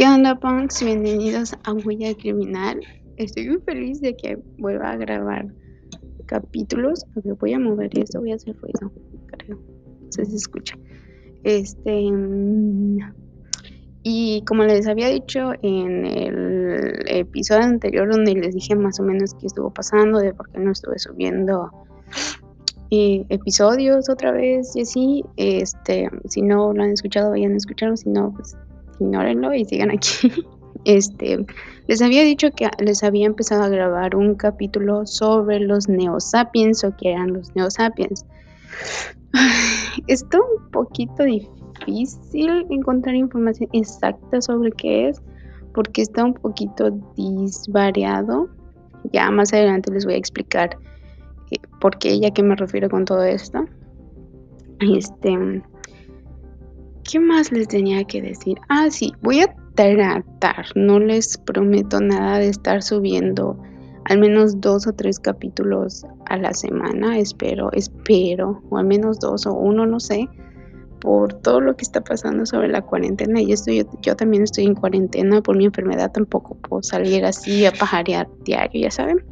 ¿Qué onda, punks? Bienvenidos a Huella Criminal. Estoy muy feliz de que vuelva a grabar capítulos. A voy a mover esto, voy a hacer ruido, creo. No sé si se escucha. Este. Mm, y como les había dicho en el episodio anterior, donde les dije más o menos qué estuvo pasando, de por qué no estuve subiendo eh, episodios otra vez y así. Este, si no lo han escuchado, vayan a escucharlo. Si no, pues ignórenlo y sigan aquí. Este, les había dicho que les había empezado a grabar un capítulo sobre los neosapiens o que eran los neosapiens. Está un poquito difícil encontrar información exacta sobre qué es porque está un poquito disvariado. Ya más adelante les voy a explicar eh, por qué y a qué me refiero con todo esto. Este, ¿Qué más les tenía que decir? Ah, sí, voy a tratar, no les prometo nada de estar subiendo al menos dos o tres capítulos a la semana, espero, espero, o al menos dos o uno, no sé, por todo lo que está pasando sobre la cuarentena. Y esto yo, también estoy en cuarentena por mi enfermedad, tampoco puedo salir así a pajarear diario, ya saben.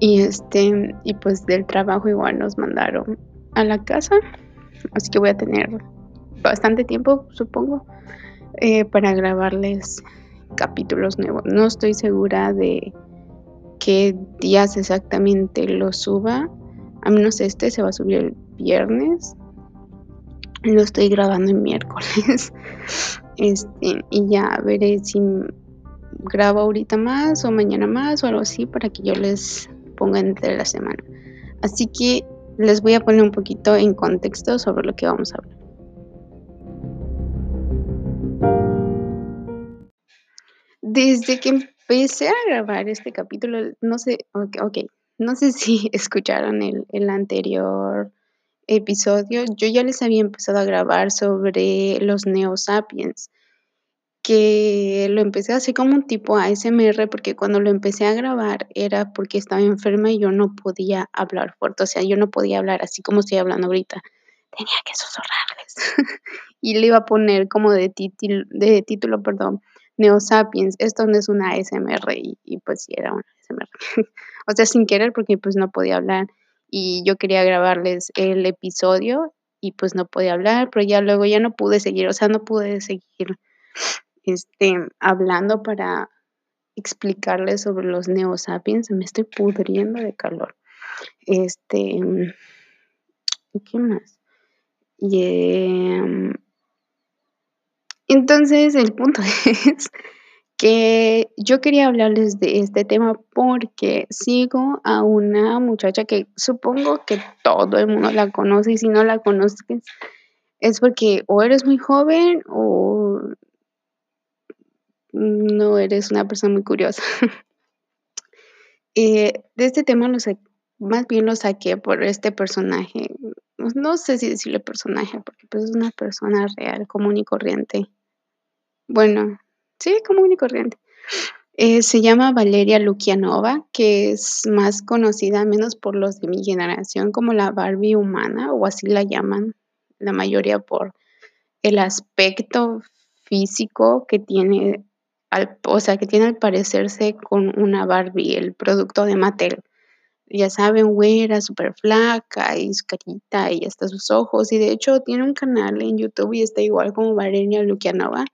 Y este, y pues del trabajo igual nos mandaron a la casa, así que voy a tener bastante tiempo, supongo, eh, para grabarles capítulos nuevos. No estoy segura de qué días exactamente lo suba. A menos este se va a subir el viernes. Lo estoy grabando el miércoles. Este, y ya veré si grabo ahorita más o mañana más o algo así para que yo les ponga entre la semana. Así que les voy a poner un poquito en contexto sobre lo que vamos a hablar. Desde que empecé a grabar este capítulo, no sé, ok, no sé si escucharon el, el anterior episodio, yo ya les había empezado a grabar sobre los neosapiens, que lo empecé a hacer como un tipo ASMR, porque cuando lo empecé a grabar era porque estaba enferma y yo no podía hablar fuerte, o sea, yo no podía hablar así como estoy hablando ahorita, tenía que susurrarles. y le iba a poner como de, de título, perdón, Neosapiens, esto no es una ASMR y, pues sí era una ASMR. o sea, sin querer porque pues no podía hablar y yo quería grabarles el episodio y pues no podía hablar, pero ya luego ya no pude seguir, o sea, no pude seguir este hablando para explicarles sobre los neosapiens, me estoy pudriendo de calor. Este, ¿qué más? Y, em, entonces, el punto es que yo quería hablarles de este tema porque sigo a una muchacha que supongo que todo el mundo la conoce y si no la conoces es porque o eres muy joven o no eres una persona muy curiosa. Eh, de este tema sé, más bien lo saqué por este personaje. No sé si decirle personaje porque pues es una persona real, común y corriente bueno, sí, común y corriente. Eh, se llama Valeria Lukianova, que es más conocida, menos por los de mi generación, como la Barbie humana, o así la llaman la mayoría por el aspecto físico que tiene, al, o sea, que tiene al parecerse con una Barbie, el producto de Mattel ya saben, güera, súper flaca y su carita y hasta sus ojos. Y de hecho tiene un canal en YouTube y está igual como Valeria Lukianova.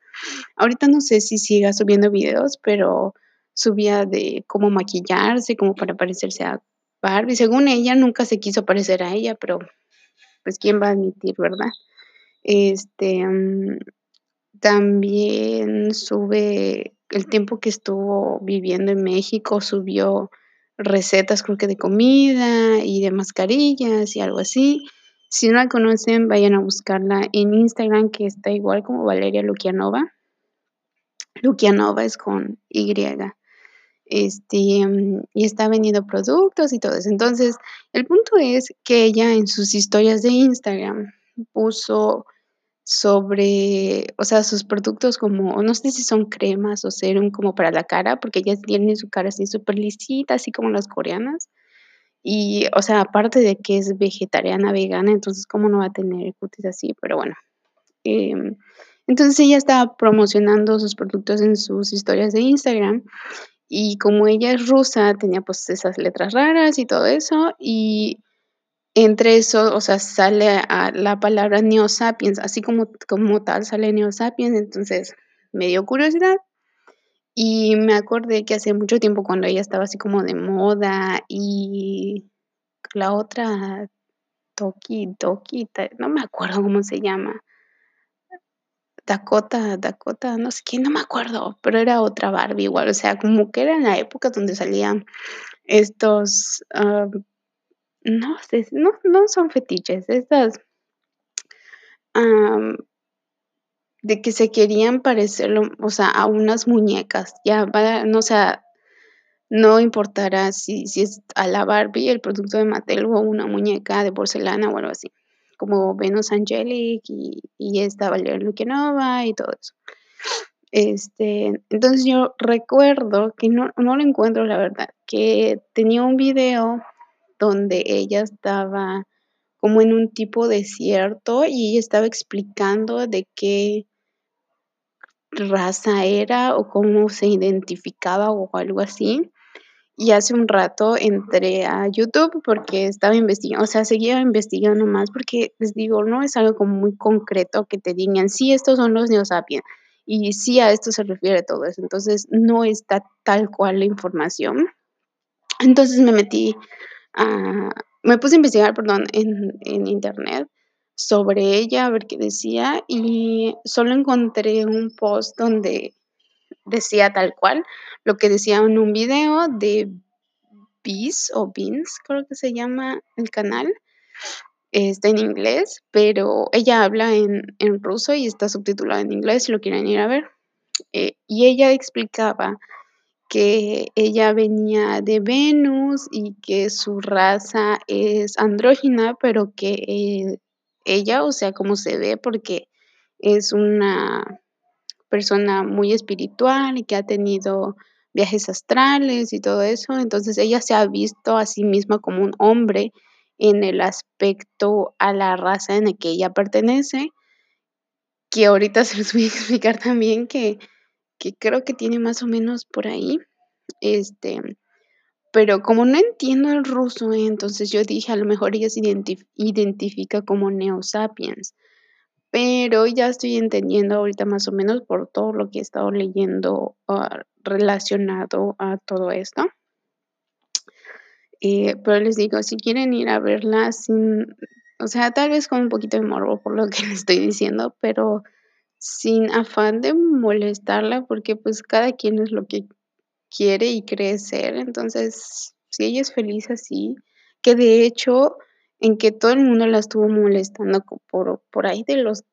Ahorita no sé si siga subiendo videos, pero subía de cómo maquillarse, como para parecerse a Barbie. Según ella, nunca se quiso parecer a ella, pero pues quién va a admitir, ¿verdad? Este mm, también sube el tiempo que estuvo viviendo en México, subió recetas creo que de comida y de mascarillas y algo así. Si no la conocen, vayan a buscarla en Instagram, que está igual como Valeria Lukianova. Lukianova es con Y. Este, y está vendiendo productos y todo eso. Entonces, el punto es que ella en sus historias de Instagram puso sobre, o sea, sus productos como, no sé si son cremas o serum como para la cara, porque ellas tienen su cara así súper lisita, así como las coreanas. Y, o sea, aparte de que es vegetariana, vegana, entonces, ¿cómo no va a tener cutis así? Pero bueno. Em, Entonces ella estaba promocionando sus productos en sus historias de Instagram y como ella es rusa, tenía pues esas letras raras y todo eso y entre eso, o sea, sale a la palabra Neo Sapiens, así como, como tal sale Neo Sapiens, entonces me dio curiosidad y me acordé que hace mucho tiempo cuando ella estaba así como de moda y la otra Toki, Toki, no me acuerdo cómo se llama. Dakota, Dakota, no sé qué, no me acuerdo, pero era otra Barbie igual, o sea, como que era en la época donde salían estos, ah, no sé, no, no son fetiches, estas de que se querían parecer, o sea, a unas muñecas, ya, no o sea, no importará si, si es a la Barbie, el producto de Mattel o una muñeca de porcelana o algo así, como Venus Angelic y, esta Valeria Lukinova y todo eso. Este, entonces yo recuerdo que no, no lo encuentro la verdad, que tenía un video donde ella estaba como en un tipo desierto y ella estaba explicando de qué raza era o cómo se identificaba o algo así. Y hace un rato entré a YouTube porque estaba investigando, o sea, seguía investigando más porque les digo, no es algo como muy concreto que te digan, sí, estos son los neosapiens y sí a esto se refiere todo eso. Entonces, no está tal cual la información. Entonces me metí a, me puse a investigar, perdón, en, en internet sobre ella, a ver qué decía, y solo encontré un post donde decía tal cual lo que decía en un video de Bees o Beans, creo que se llama el canal. Está en inglés, pero ella habla en, en ruso y está subtitulado en inglés si lo quieren ir a ver. Eh, y ella explicaba que ella venía de Venus y que su raza es andrógina, pero que eh, ella, o sea, como se ve, porque es una persona muy espiritual y que ha tenido viajes astrales y todo eso, entonces ella se ha visto a sí misma como un hombre en el aspecto a la raza en la que ella pertenece, que ahorita se los voy a explicar también que, que creo que tiene más o menos por ahí, este, pero como no entiendo el ruso, entonces yo dije, a lo mejor ella se identifica como neosapiens, pero ya estoy entendiendo ahorita más o menos por todo lo que he estado leyendo ah, relacionado a todo esto. Eh, pero les digo, si quieren ir a verla sin, o sea, tal vez con un poquito de morbo por lo que les estoy diciendo, pero sin afán de molestarla, porque pues cada quien es lo que quiere y cree ser. Entonces, si ella es feliz así, que de hecho, en que todo el mundo la estuvo molestando por, por ahí de los,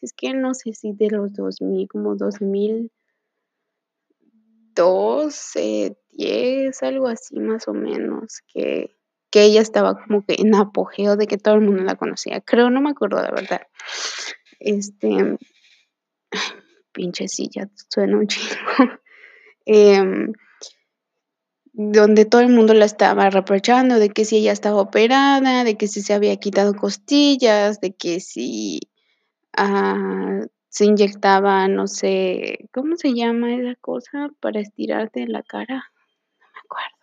es que no sé si de los 2000, como 2012, 10, algo así más o menos, que, que ella estaba como que en apogeo de que todo el mundo la conocía. Creo, no me acuerdo de verdad. Este, pinche silla, suena un chingo. Em, donde todo el mundo la estaba reprochando de que si ella estaba operada, de que si se había quitado costillas, de que si ah, se inyectaba, no sé, ¿cómo se llama esa cosa para estirarte la cara? No me acuerdo.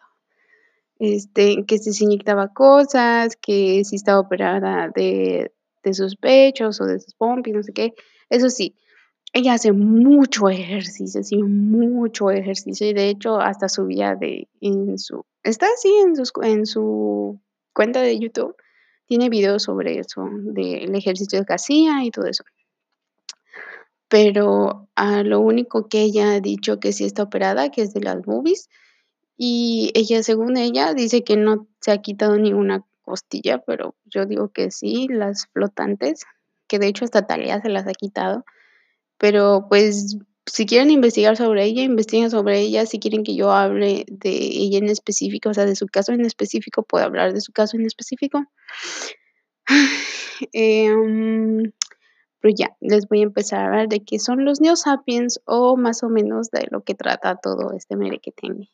Este, que si se inyectaba cosas, que si estaba operada de, de sus pechos o de sus pompis, no sé qué. Eso sí, ella hace mucho ejercicio, sí, mucho ejercicio y de hecho hasta subía de en su está así en en su cuenta de YouTube tiene videos sobre eso, del ejercicio que hacía y todo eso. Pero a lo único que ella ha dicho que sí está operada, que es de las movies, y ella, según ella, dice que no se ha quitado ni una costilla, pero yo digo que sí, las flotantes, que de hecho hasta Talia se las ha quitado. Pero pues si quieren investigar sobre ella, investiguen sobre ella. Si quieren que yo hable de ella en específico, o sea, de su caso en específico, puedo hablar de su caso en específico. Em, pero ya, les voy a empezar a hablar de qué son los neosapiens o más o menos de lo que trata todo este merequetengue.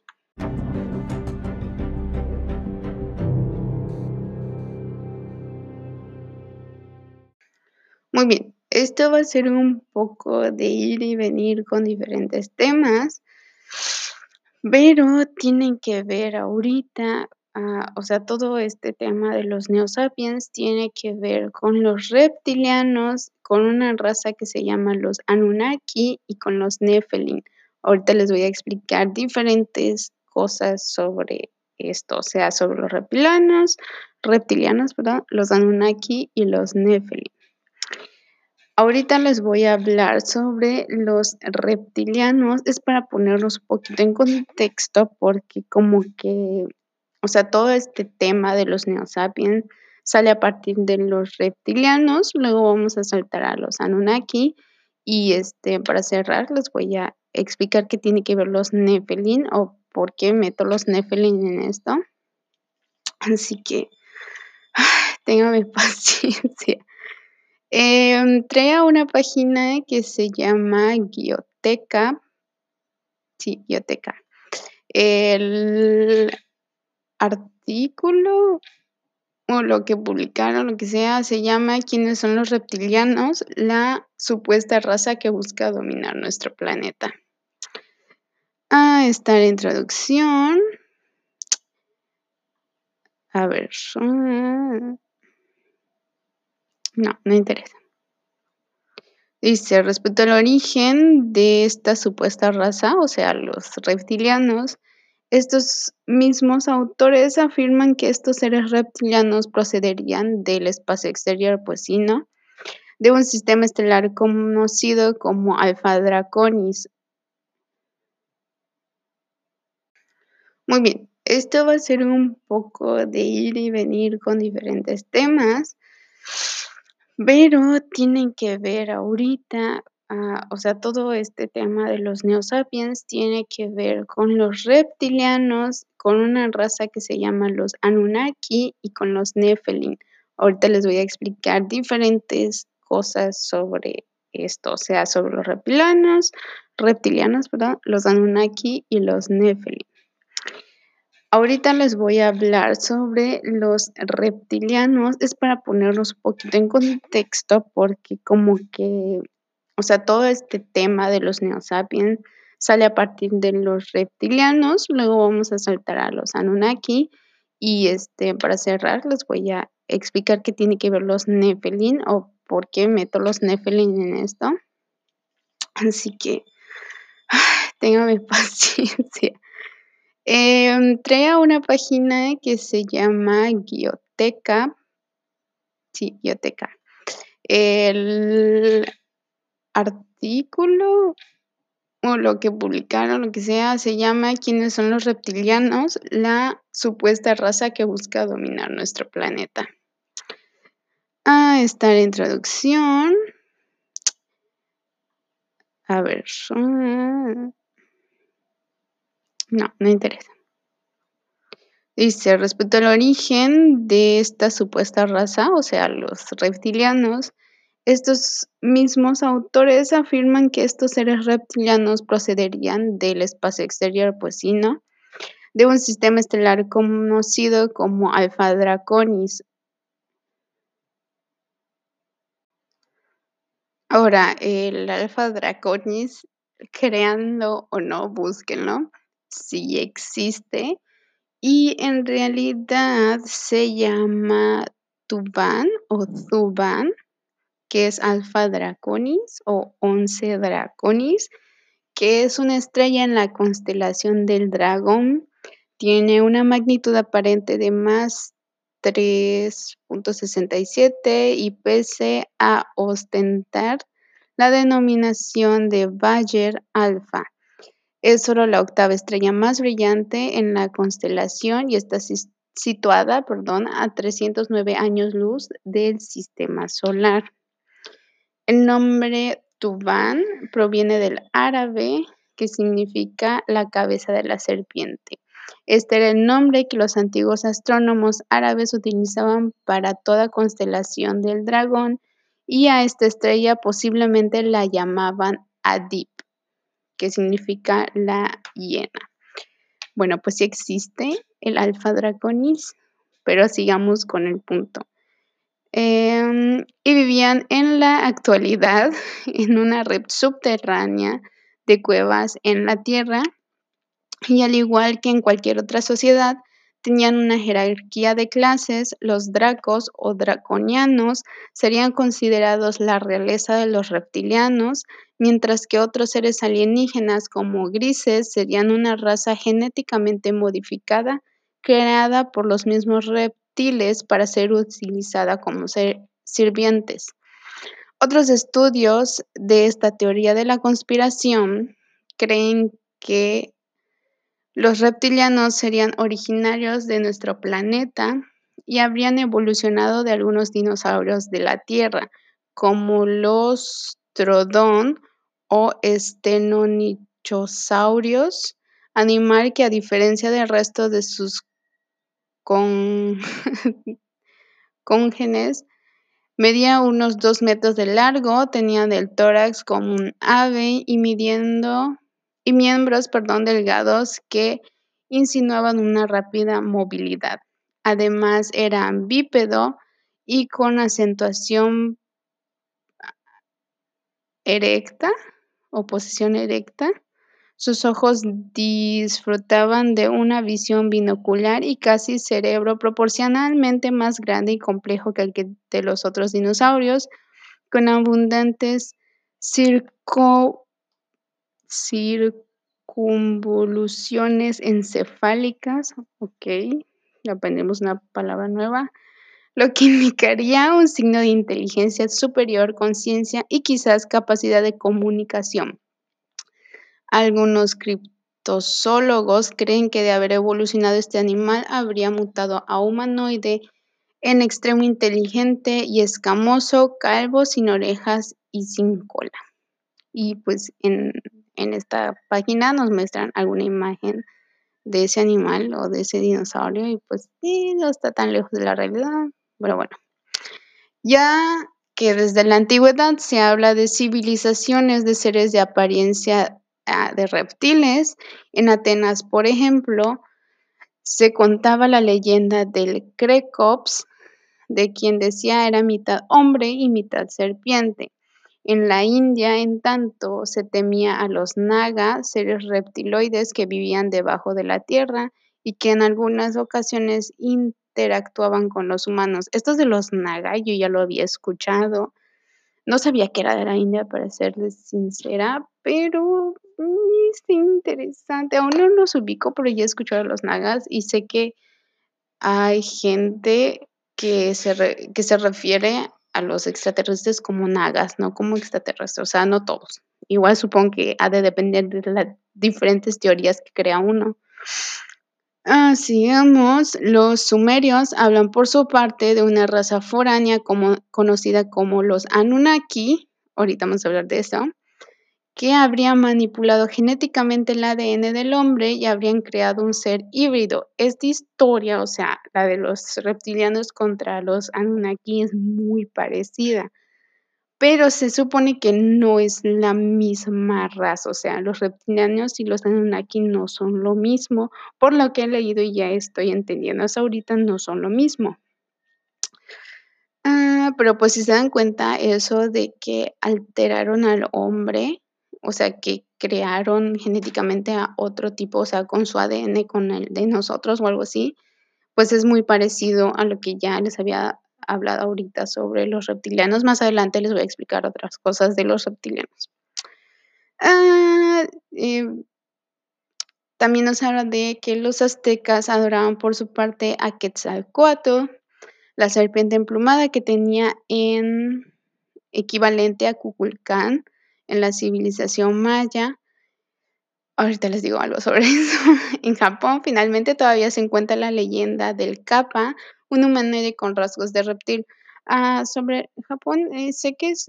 Muy bien, esto va a ser un poco de ir y venir con diferentes temas, pero tienen que ver ahorita, ah, o sea, todo este tema de los neosapiens tiene que ver con los reptilianos, con una raza que se llama los Anunnaki y con los Nephilim. Ahorita les voy a explicar diferentes cosas sobre esto, o sea, sobre los reptilianos, reptilianos, perdón, los Anunnaki y los Nephilim. Ahorita les voy a hablar sobre los reptilianos. Es para ponerlos un poquito en contexto porque como que, o sea, todo este tema de los neosapiens sale a partir de los reptilianos. Luego vamos a saltar a los Anunnaki. Y este, para cerrar, les voy a explicar qué tiene que ver los Nephilim o por qué meto los Nephilim en esto. Así que, téngame paciencia. Eh, trae una página que se llama Guioteca. Sí, Guioteca. El artículo o lo que publicaron, lo que sea, se llama ¿Quiénes son los reptilianos? La supuesta raza que busca dominar nuestro planeta. Ah, está la introducción. A ver. No, no interesa. Dice, respecto al origen de esta supuesta raza, o sea, los reptilianos, estos mismos autores afirman que estos seres reptilianos procederían del espacio exterior, pues sí, ¿no? De un sistema estelar conocido como Alpha Draconis. Muy bien, esto va a ser un poco de ir y venir con diferentes temas pero tienen que ver ahorita, ah, o sea, todo este tema de los neosapiens tiene que ver con los reptilianos, con una raza que se llama los Anunnaki y con los Nephilim. Ahorita les voy a explicar diferentes cosas sobre esto, o sea, sobre los reptilianos, reptilianos, perdón, los Anunnaki y los Nephilim. Ahorita les voy a hablar sobre los reptilianos. Es para ponerlos un poquito en contexto porque como que, o sea, todo este tema de los neosapiens sale a partir de los reptilianos. Luego vamos a saltar a los Anunnaki. Y este, para cerrar, les voy a explicar qué tiene que ver los Nephilim o por qué meto los Nephilim en esto. Así que, téngame paciencia. Eh, trae una página que se llama Guioteca. Sí, Guioteca. El artículo o lo que publicaron, lo que sea, se llama ¿Quiénes son los reptilianos? La supuesta raza que busca dominar nuestro planeta. Ah, está la introducción. A ver. No, no interesa. Dice, respecto al origen de esta supuesta raza, o sea, los reptilianos, estos mismos autores afirman que estos seres reptilianos procederían del espacio exterior, pues sí, ¿no? De un sistema estelar conocido como Alpha Draconis. Ahora, el Alpha Draconis, creando o no, búsquenlo sí existe y en realidad se llama Tuban o Zuban, que es Alfa Draconis o Once Draconis, que es una estrella en la constelación del dragón. Tiene una magnitud aparente de más 3.67 y pese a ostentar la denominación de Bayer Alpha es solo la octava estrella más brillante en la constelación y está situada perdón, a 309 años luz del sistema solar. El nombre Tuban proviene del árabe que significa la cabeza de la serpiente. Este era el nombre que los antiguos astrónomos árabes utilizaban para toda constelación del dragón y a esta estrella posiblemente la llamaban Adib que significa la hiena. Bueno, pues sí existe el Alfa Draconis, pero sigamos con el punto. Em, y vivían en la actualidad en una red subterránea de cuevas en la Tierra y al igual que en cualquier otra sociedad, tenían una jerarquía de clases, los dracos o draconianos serían considerados la realeza de los reptilianos, mientras que otros seres alienígenas como grises serían una raza genéticamente modificada creada por los mismos reptiles para ser utilizada como sirvientes. Otros estudios de esta teoría de la conspiración creen que los reptilianos serían originarios de nuestro planeta y habrían evolucionado de algunos dinosaurios de la Tierra, como los Trodón o estenonichosaurios, animal que a diferencia del resto de sus congéneres medía unos dos metros de largo, tenía el tórax como un ave y midiendo y miembros, perdón, delgados que insinuaban una rápida movilidad. Además, era bípedo y con acentuación erecta o posición erecta. Sus ojos disfrutaban de una visión binocular y casi cerebro proporcionalmente más grande y complejo que el de los otros dinosaurios, con abundantes circo circunvoluciones encefálicas, ok, aprendemos una palabra nueva, lo que indicaría un signo de inteligencia superior, conciencia y quizás capacidad de comunicación. Algunos criptozoólogos creen que de haber evolucionado este animal habría mutado a humanoide en extremo inteligente y escamoso, calvo, sin orejas y sin cola. Y pues en en esta página nos muestran alguna imagen de ese animal o de ese dinosaurio y pues sí, no está tan lejos de la realidad, pero bueno. Ya que desde la antigüedad se habla de civilizaciones de seres de apariencia ah, de reptiles, en Atenas, por ejemplo, se contaba la leyenda del Crecops, de quien decía era mitad hombre y mitad serpiente. En la India, en tanto, se temía a los naga, seres reptiloides que vivían debajo de la tierra y que en algunas ocasiones interactuaban con los humanos. Esto de los naga, yo ya lo había escuchado. No sabía que era de la India, para serles sincera, pero es interesante. Aún no los ubico, pero ya he escuchado a los nagas y sé que hay gente que se, que se refiere a los extraterrestres como nagas, no como extraterrestres, o sea, no todos. Igual supongo que ha de depender de las diferentes teorías que crea uno. Sigamos, los sumerios hablan por su parte de una raza foránea como, conocida como los Anunnaki, ahorita vamos a hablar de eso, que habrían manipulado genéticamente el ADN del hombre y habrían creado un ser híbrido. Esta historia, o sea, la de los reptilianos contra los Anunnaki es muy parecida, pero se supone que no es la misma raza, o sea, los reptilianos y los Anunnaki no son lo mismo, por lo que he leído y ya estoy entendiendo hasta ahorita no son lo mismo. Ah, pero pues si se dan cuenta eso de que alteraron al hombre, o sea, que crearon genéticamente a otro tipo, o sea, con su ADN, con el de nosotros o algo así, pues es muy parecido a lo que ya les había hablado ahorita sobre los reptilianos. Más adelante les voy a explicar otras cosas de los reptilianos. Ah, em, también nos habla de que los aztecas adoraban por su parte a Quetzalcoatl, la serpiente emplumada que tenía en equivalente a Cuculcán, en la civilización maya. Ahorita les digo algo sobre eso. En Japón finalmente todavía se encuentra la leyenda del kappa, un humanoide con rasgos de reptil. Ah, sobre Japón, eh, sé que es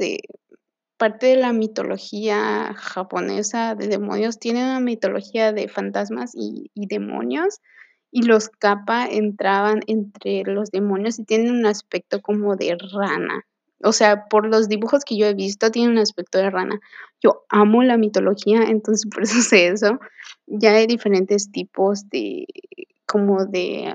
parte de la mitología japonesa de demonios, tiene una mitología de fantasmas y, demonios, y los kappa entraban entre los demonios y tienen un aspecto como de rana. O sea, por los dibujos que yo he visto, tiene un aspecto de rana. Yo amo la mitología, entonces por eso sé eso. Ya hay diferentes tipos de, como de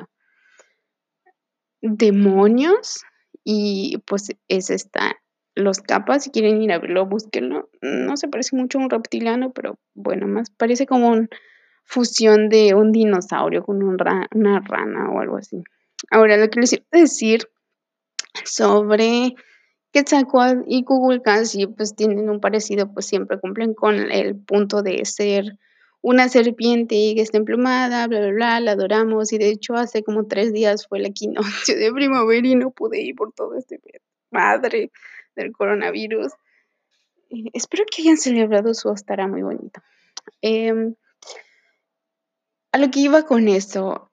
demonios y pues es esta. Los capas, si quieren ir a verlo, búsquenlo. No se parece mucho a un reptiliano, pero bueno, más parece como una fusión de un dinosaurio con una rana o algo así. Ahora, lo que les iba a decir sobre Quetzalcoatl y Kukulcán, sí, pues tienen un parecido, pues siempre cumplen con el punto de ser una serpiente que está emplumada, bla, bla, bla, la adoramos y de hecho hace como tres días fue la equinoccio de primavera y no pude ir por todo este madre del coronavirus. Eh, espero que hayan celebrado su estará muy bonito. Em, a lo que iba con esto,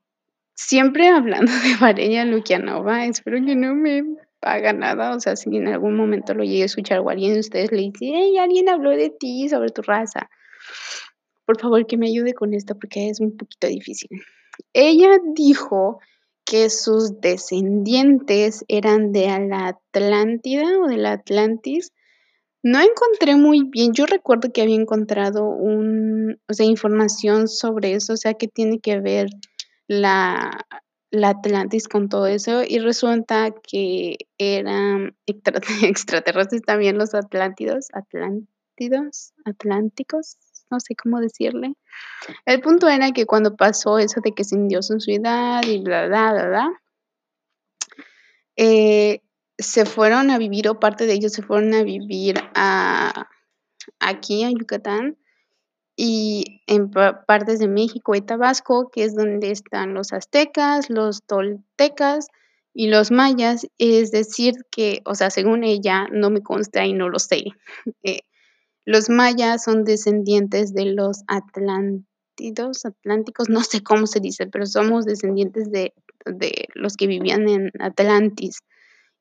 siempre hablando de Varenya Lukianova, espero que no me haga nada, o sea, si en algún momento lo llegue a escuchar o alguien de ustedes le dice, hey, alguien habló de ti, sobre tu raza, por favor que me ayude con esto porque es un poquito difícil. Ella dijo que sus descendientes eran de la Atlántida o de la Atlantis. No encontré muy bien, yo recuerdo que había encontrado un, o sea, información sobre eso, o sea, que tiene que ver la, la Atlantis con todo eso y resulta que eran extraterrestres también los atlántidos, atlántidos, atlánticos, no sé cómo decirle. El punto era que cuando pasó eso de que se hundió su ciudad y bla, bla, bla, bla, eh, se fueron a vivir, o parte de ellos se fueron a vivir a, aquí en Yucatán y en partes de México y Tabasco, que es donde están los aztecas, los toltecas y los mayas, es decir que, o sea, según ella, no me consta y no lo sé, eh, los mayas son descendientes de los atlántidos, atlánticos, no sé cómo se dice, pero somos descendientes de, los que vivían en Atlantis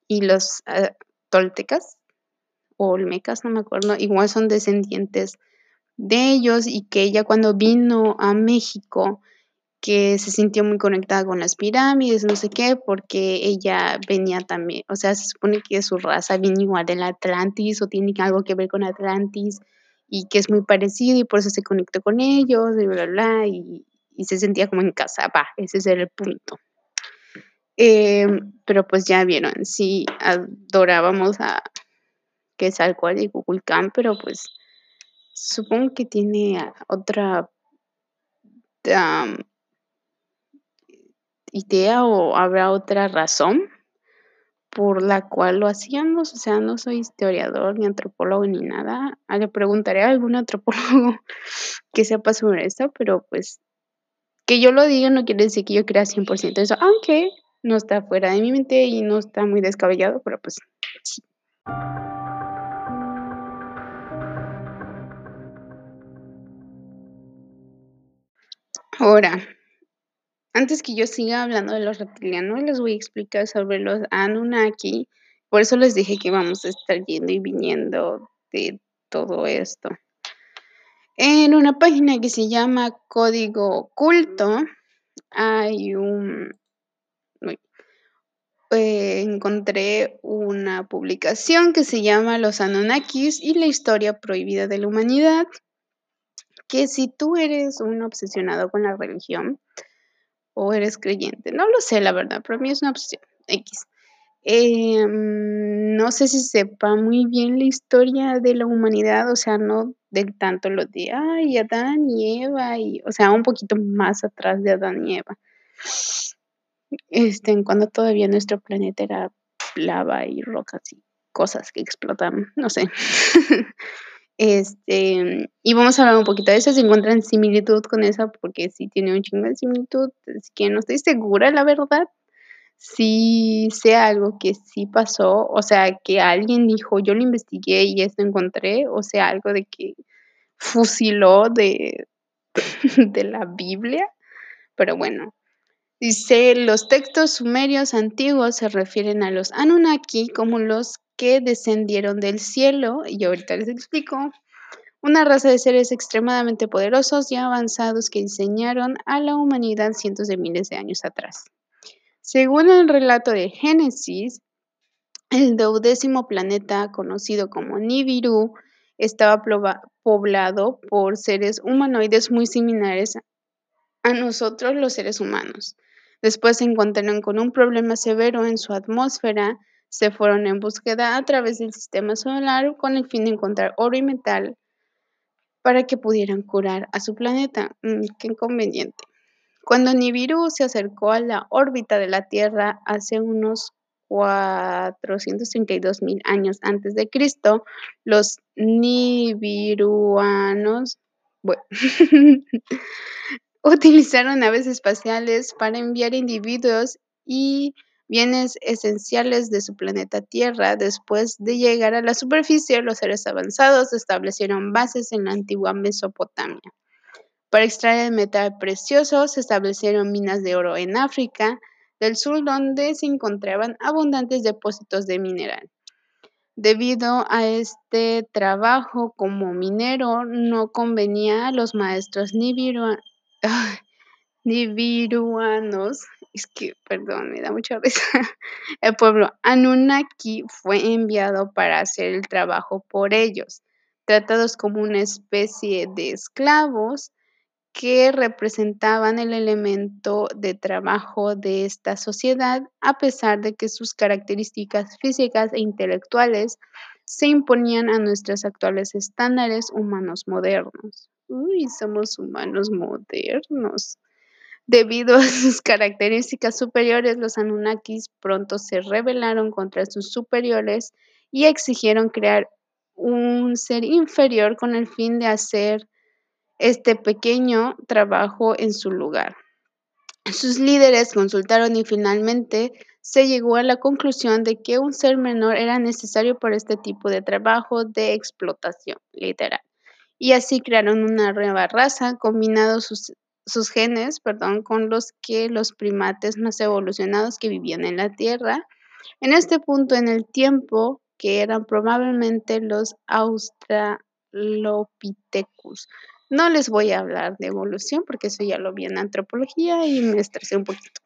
y los uh, toltecas olmecas, no me acuerdo, igual son descendientes de ellos y que ella cuando vino a México, que se sintió muy conectada con las pirámides, no sé qué, porque ella venía también, o sea, se supone que su raza viene igual del Atlantis o tiene algo que ver con Atlantis y que es muy parecido y por eso se conectó con ellos y bla, bla, y, y se sentía como en casa, va, ese es el punto. Em, pero pues ya vieron, sí, adorábamos a que es y Kukulcán, pero pues Supongo que tiene otra idea o habrá otra razón por la cual lo hacíamos. O sea, no soy historiador ni antropólogo ni nada. Ah, le preguntaré a algún antropólogo que sepa sobre esto, pero pues que yo lo diga no quiere decir que yo crea 100% eso, aunque no está fuera de mi mente y no está muy descabellado, pero pues sí. Ahora, antes que yo siga hablando de los reptilianos, les voy a explicar sobre los Anunnaki. Por eso les dije que vamos a estar yendo y viniendo de todo esto. En una página que se llama Código Oculto, hay un... Eh, encontré una publicación que se llama Los Anunnakis y la historia prohibida de la humanidad que si tú eres un obsesionado con la religión o eres creyente, no lo sé la verdad, pero a mí es una obsesión X. Em, no sé si sepa muy bien la historia de la humanidad, o sea, no del tanto lo de, ay, Adán y Eva, y, o sea, un poquito más atrás de Adán y Eva. Este, en cuando todavía nuestro planeta era lava y rocas y cosas que explotan, no sé. Este, y vamos a hablar un poquito de eso, si encuentran similitud con esa, porque sí tiene un chingo de similitud, es que no estoy segura, la verdad, si sea algo que sí pasó, o sea, que alguien dijo, yo lo investigué y esto encontré, o sea, algo de que fusiló de, de la Biblia, pero bueno. Dice, los textos sumerios antiguos se refieren a los Anunnaki como los que descendieron del cielo, y ahorita les explico, una raza de seres extremadamente poderosos y avanzados que diseñaron a la humanidad cientos de miles de años atrás. Según el relato de Génesis, el duodécimo planeta conocido como Nibiru estaba poblado por seres humanoides muy similares a nosotros los seres humanos. Después se encontraron con un problema severo en su atmósfera se fueron en búsqueda a través del sistema solar con el fin de encontrar oro y metal para que pudieran curar a su planeta. Mm, qué inconveniente. Cuando Nibiru se acercó a la órbita de la Tierra hace unos 432 mil años antes de Cristo, los nibiruanos utilizaron naves espaciales para enviar individuos y bienes esenciales de su planeta Tierra. Después de llegar a la superficie, los seres avanzados establecieron bases en la antigua Mesopotamia. Para extraer el metal precioso, se establecieron minas de oro en África del Sur, donde se encontraban abundantes depósitos de mineral. Debido a este trabajo como minero, no convenía a los maestros nibiruanos es que, perdón, me da mucha risa, el pueblo Anunnaki fue enviado para hacer el trabajo por ellos, tratados como una especie de esclavos que representaban el elemento de trabajo de esta sociedad, a pesar de que sus características físicas e intelectuales se imponían a nuestros actuales estándares humanos modernos. Uy, somos humanos modernos. Debido a sus características superiores, los Anunnakis pronto se rebelaron contra sus superiores y exigieron crear un ser inferior con el fin de hacer este pequeño trabajo en su lugar. Sus líderes consultaron y finalmente se llegó a la conclusión de que un ser menor era necesario para este tipo de trabajo de explotación, literal. Y así crearon una nueva raza, combinando sus sus genes, perdón, con los que los primates más evolucionados que vivían en la Tierra. En este punto en el tiempo, que eran probablemente los Australopithecus. No les voy a hablar de evolución porque eso ya lo vi en antropología y me estresé un poquito.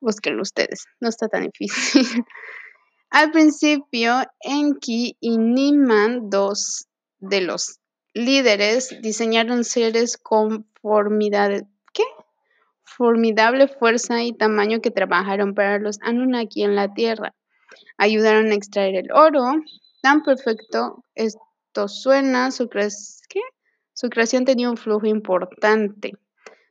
Búsquenlo ustedes, no está tan difícil. Al principio, Enki y Niman, dos de los líderes diseñaron seres con ¿qué? formidable fuerza y tamaño que trabajaron para los Anunnaki en la Tierra. Ayudaron a extraer el oro tan perfecto. Esto suena, su, su creación tenía un flujo importante.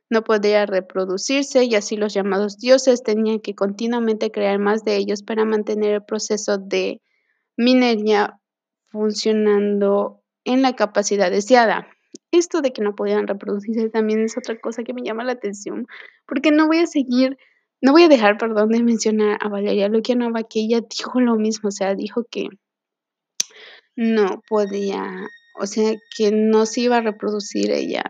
No podía reproducirse y así los llamados dioses tenían que continuamente crear más de ellos para mantener el proceso de minería funcionando en la capacidad deseada. Esto de que no podían reproducirse también es otra cosa que me llama la atención, porque no voy a seguir, no voy a dejar, perdón, de mencionar a Valeria Lukianova, que ella dijo lo mismo, o sea, dijo que no podía, o sea, que no se iba a reproducir ella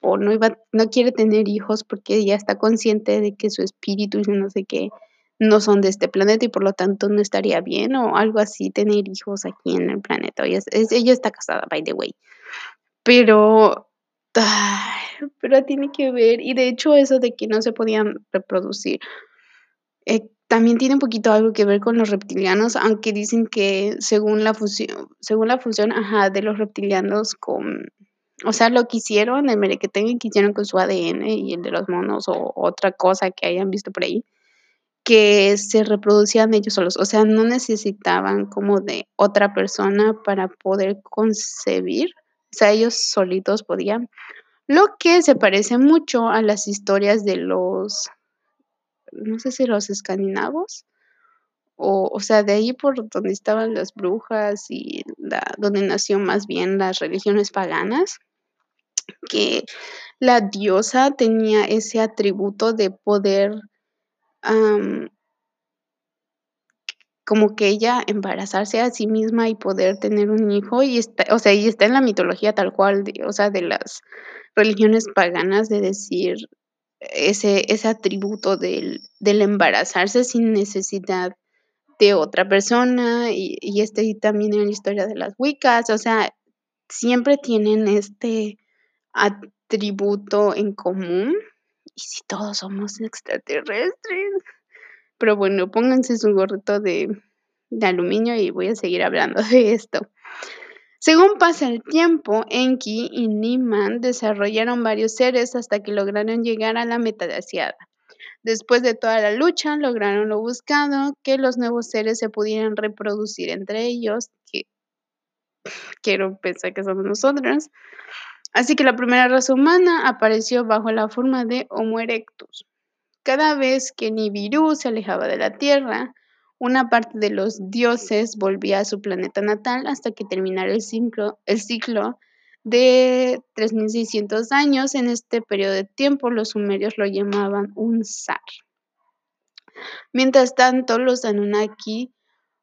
o no iba, no quiere tener hijos porque ella está consciente de que su espíritu y no sé qué no son de este planeta y por lo tanto no estaría bien o algo así tener hijos aquí en el planeta. Ella, ella está casada, by the way. Pero, pero tiene que ver, y de hecho eso de que no se podían reproducir, eh, también tiene un poquito algo que ver con los reptilianos, aunque dicen que según la fusión, según la función ajá, de los reptilianos con, o sea, lo que hicieron, el merequetengue que hicieron con su ADN y el de los monos o otra cosa que hayan visto por ahí, que se reproducían ellos solos, o sea, no necesitaban como de otra persona para poder concebir, o sea, ellos solitos podían, lo que se parece mucho a las historias de los, no sé si los escandinavos, o, o sea, de ahí por donde estaban las brujas y donde nació más bien las religiones paganas, que la diosa tenía ese atributo de poder como que ella embarazarse a sí misma y poder tener un hijo y está, o sea, y está en la mitología tal cual, o sea, de las religiones paganas de decir ese, ese atributo del, del embarazarse sin necesidad de otra persona y, y este también en la historia de las Wiccas, o sea, siempre tienen este atributo en común y si todos somos extraterrestres. Pero bueno, pónganse su gorrito de, de aluminio y voy a seguir hablando de esto. Según pasa el tiempo, Enki y Niman desarrollaron varios seres hasta que lograron llegar a la meta deseada. Después de toda la lucha, lograron lo buscado, que los nuevos seres se pudieran reproducir entre ellos, que quiero pensar que somos nosotros. Así que la primera raza humana apareció bajo la forma de Homo erectus. Cada vez que Nibiru se alejaba de la Tierra, una parte de los dioses volvía a su planeta natal hasta que terminara el ciclo, de 3600 años. En este periodo de tiempo, los sumerios lo llamaban un zar. Mientras tanto, los Anunnaki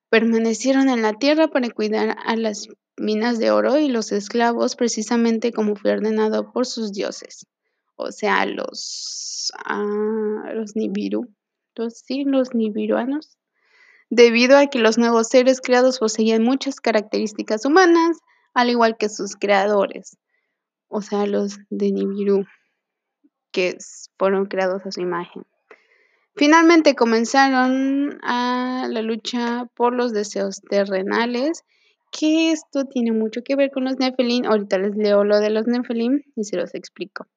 permanecieron en la tierra para cuidar a las minas de oro y los esclavos precisamente como fue ordenado por sus dioses, o sea, los, ah, los Nibiru, los, sí, los Nibiruanos, debido a que los nuevos seres creados poseían muchas características humanas, al igual que sus creadores, o sea, los de Nibiru, que fueron creados a su imagen. Finalmente comenzaron a la lucha por los deseos terrenales que esto tiene mucho que ver con los Nephilim. Ahorita les leo lo de los Nephilim y se los explico.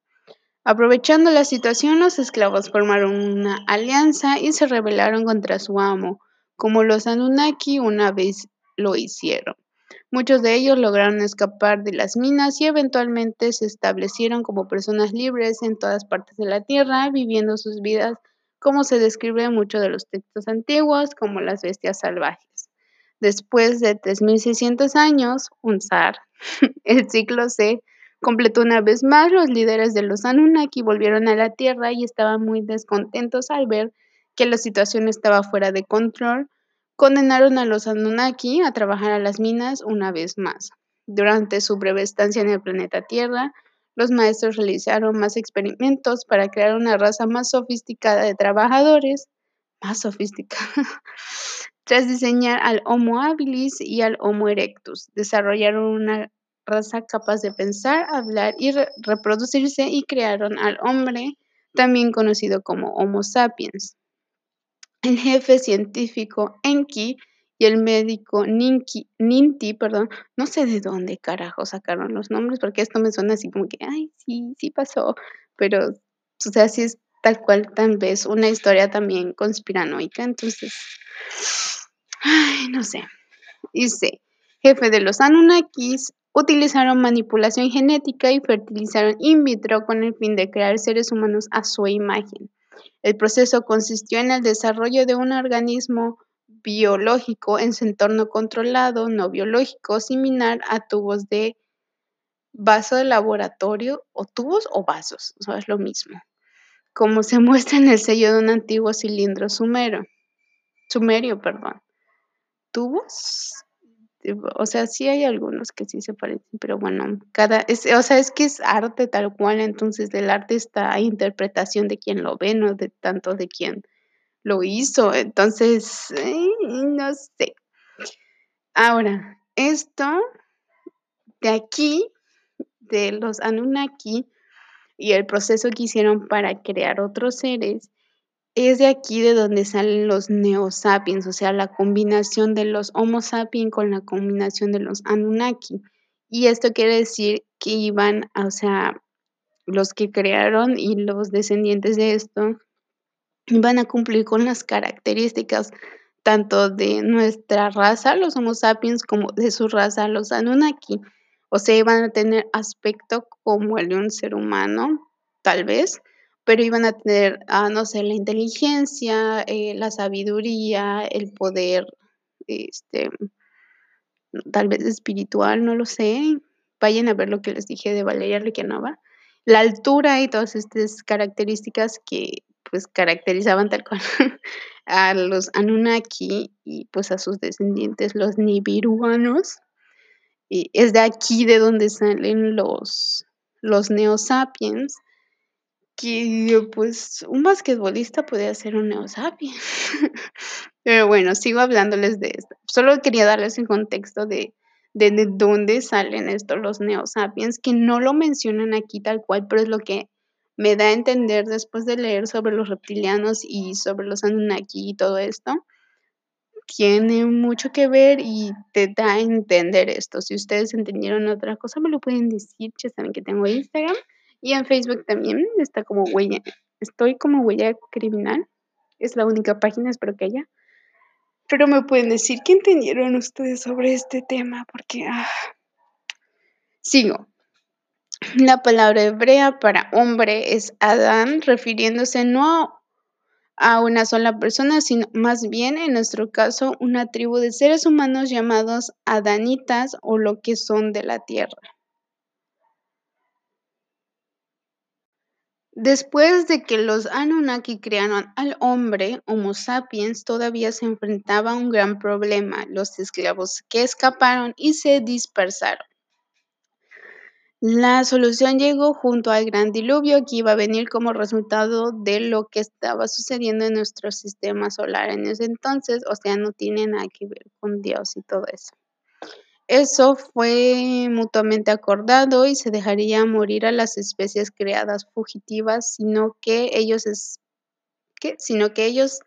Aprovechando la situación, los esclavos formaron una alianza y se rebelaron contra su amo, como los Anunnaki una vez lo hicieron. Muchos de ellos lograron escapar de las minas y eventualmente se establecieron como personas libres en todas partes de la Tierra, viviendo sus vidas como se describe en muchos de los textos antiguos, como las bestias salvajes. Después de 3.600 años, un zar, el ciclo se completó una vez más. Los líderes de los Anunnaki volvieron a la Tierra y estaban muy descontentos al ver que la situación estaba fuera de control. Condenaron a los Anunnaki a trabajar a las minas una vez más. Durante su breve estancia en el planeta Tierra, los maestros realizaron más experimentos para crear una raza más sofisticada de trabajadores, más sofisticada, Tras diseñar al Homo habilis y al Homo erectus, desarrollaron una raza capaz de pensar, hablar y reproducirse y crearon al hombre, también conocido como Homo sapiens. El jefe científico Enki y el médico Ninki, Ninti, perdón, no sé de dónde carajo sacaron los nombres, porque esto me suena así como que, ay, sí, sí pasó, pero, o sea, sí es tal cual, tal vez una historia también conspiranoica, entonces, ay, no sé. Dice, jefe de los Anunnakis, utilizaron manipulación genética y fertilizaron in vitro con el fin de crear seres humanos a su imagen. El proceso consistió en el desarrollo de un organismo biológico en su entorno controlado, no biológico, similar a tubos de vaso de laboratorio o tubos o vasos, o es lo mismo como se muestra en el sello de un antiguo cilindro sumero, sumerio, perdón. ¿Tubos? O sea, sí hay algunos que sí se parecen, pero bueno, cada, es, o sea, es que es arte tal cual, entonces del arte está interpretación de quien lo ve, no de tanto de quien lo hizo, entonces, eh, no sé. Ahora, esto de aquí, de los Anunnaki, y el proceso que hicieron para crear otros seres, es de aquí de donde salen los neosapiens, o sea, la combinación de los Homo sapiens con la combinación de los Anunnaki. Y esto quiere decir que iban, o sea, los que crearon y los descendientes de esto iban a cumplir con las características tanto de nuestra raza, los Homo sapiens, como de su raza, los Anunnaki. O sea, iban a tener aspecto como el de un ser humano, tal vez, pero iban a tener, ah, no sé, la inteligencia, eh, la sabiduría, el poder, este, tal vez espiritual, no lo sé. Vayan a ver lo que les dije de Valeria Requianova. La altura y todas estas características que pues caracterizaban tal cual a los Anunnaki y pues a sus descendientes, los Nibiruanos. Es de aquí de donde salen los, los neosapiens, que pues un basquetbolista podría ser un neosapien. Pero bueno, sigo hablándoles de esto. Solo quería darles el contexto de, de, dónde salen estos los neosapiens, que no lo mencionan aquí tal cual, pero es lo que me da a entender después de leer sobre los reptilianos y sobre los Anunnaki y todo esto, tiene mucho que ver y te da a entender esto. Si ustedes entendieron otra cosa, me lo pueden decir. Ya saben que tengo Instagram y en Facebook también está como huella, estoy como huella criminal. Es la única página, espero que haya. Pero me pueden decir qué entendieron ustedes sobre este tema, porque ah, sigo. La palabra hebrea para hombre es Adán, refiriéndose no a una sola persona, sino más bien, en nuestro caso, una tribu de seres humanos llamados adanitas o lo que son de la tierra. Después de que los Anunnaki crearon al hombre, Homo sapiens todavía se enfrentaba a un gran problema, los esclavos que escaparon y se dispersaron. La solución llegó junto al gran diluvio que iba a venir como resultado de lo que estaba sucediendo en nuestro sistema solar en ese entonces, o sea, no tiene nada que ver con Dios y todo eso. Eso fue mutuamente acordado y se dejaría morir a las especies creadas fugitivas, sino que ellos es sino que ellos